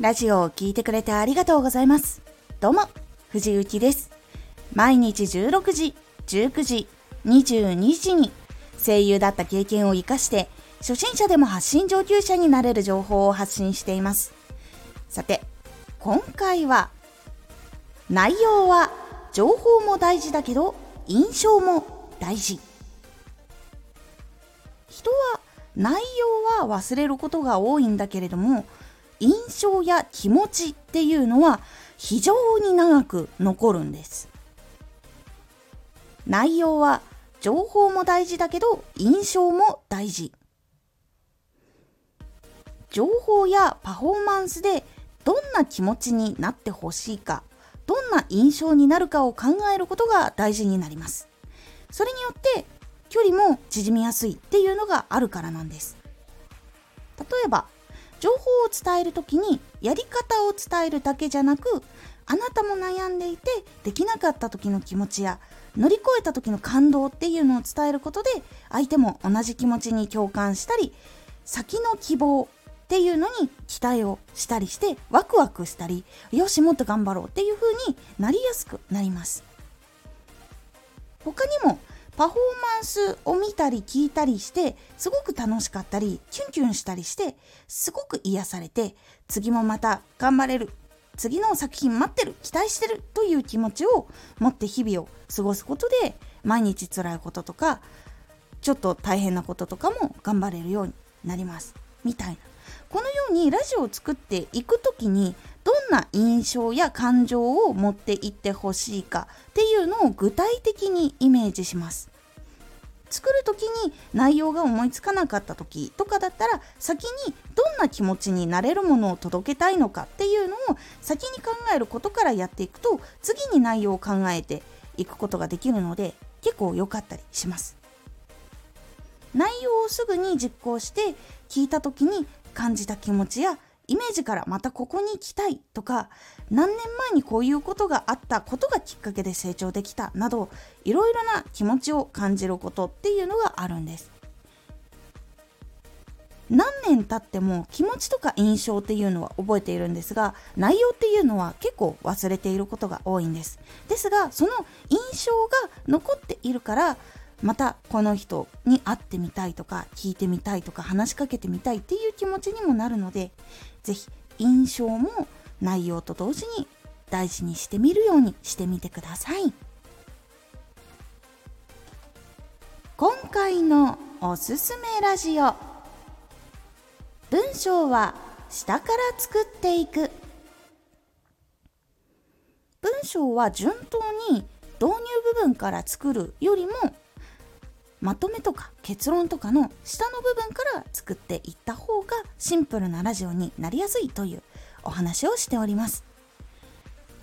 ラジオを聴いてくれてありがとうございます。どうも、藤幸です。毎日16時、19時、22時に声優だった経験を活かして初心者でも発信上級者になれる情報を発信しています。さて、今回は内容は情報も大事だけど印象も大事。人は内容は忘れることが多いんだけれども印象や気持ちっていうのは非常に長く残るんです。内容は情報も大事だけど印象も大事。情報やパフォーマンスでどんな気持ちになってほしいかどんな印象になるかを考えることが大事になります。それによって距離も縮みやすいっていうのがあるからなんです。例えば情報を伝える時にやり方を伝えるだけじゃなくあなたも悩んでいてできなかった時の気持ちや乗り越えた時の感動っていうのを伝えることで相手も同じ気持ちに共感したり先の希望っていうのに期待をしたりしてワクワクしたりよしもっと頑張ろうっていう風になりやすくなります。他にもパフォーマンスを見たり聞いたりしてすごく楽しかったりキュンキュンしたりしてすごく癒されて次もまた頑張れる。次の作品待ってる。期待してるという気持ちを持って日々を過ごすことで毎日辛いこととかちょっと大変なこととかも頑張れるようになります。みたいな。このようにラジオを作っていく時にどんな印象や感情を持っていってほしいかっていうのを具体的にイメージします。作る時に内容が思いつかなかった時とかだったら先にどんな気持ちになれるものを届けたいのかっていうのを先に考えることからやっていくと次に内容を考えていくことができるので結構良かったりします。内容をすぐに実行して聞いた時に感じた気持ちやイメージからまたここに行きたいとか何年前にこういうことがあったことがきっかけで成長できたなどいろいろな気持ちを感じることっていうのがあるんです。何年経っても気持ちとか印象っていうのは覚えているんですが内容っていうのは結構忘れていることが多いんです。ですがその印象が残っているからまたこの人に会ってみたいとか聞いてみたいとか話しかけてみたいっていう気持ちにもなるので是非印象も内容と同時に大事にしてみるようにしてみてください。今回のおすすめラジオ。文章は下から作っていく。文章は順当に導入部分から作るよりもまとめとか結論とかの下の部分から作っていった方がシンプルなラジオになりやすいというお話をしております。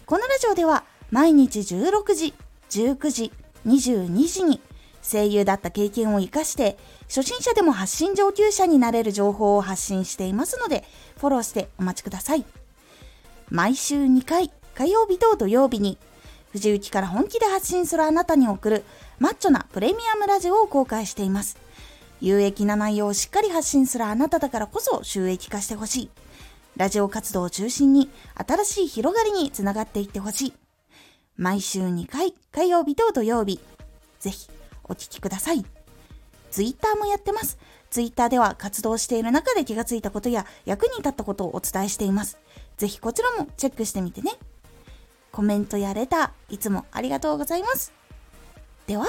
このラジオでは毎日16時19時22時に声優だった経験を生かして初心者でも発信上級者になれる情報を発信していますのでフォローしてお待ちください。毎週2回火曜日と土曜日に藤雪から本気で発信するあなたに送るマッチョなプレミアムラジオを公開しています。有益な内容をしっかり発信するあなただからこそ収益化してほしい。ラジオ活動を中心に新しい広がりにつながっていってほしい。毎週2回、火曜日と土曜日。ぜひお聴きください。ツイッターもやってます。ツイッターでは活動している中で気がついたことや役に立ったことをお伝えしています。ぜひこちらもチェックしてみてね。コメントやレター、いつもありがとうございます。では、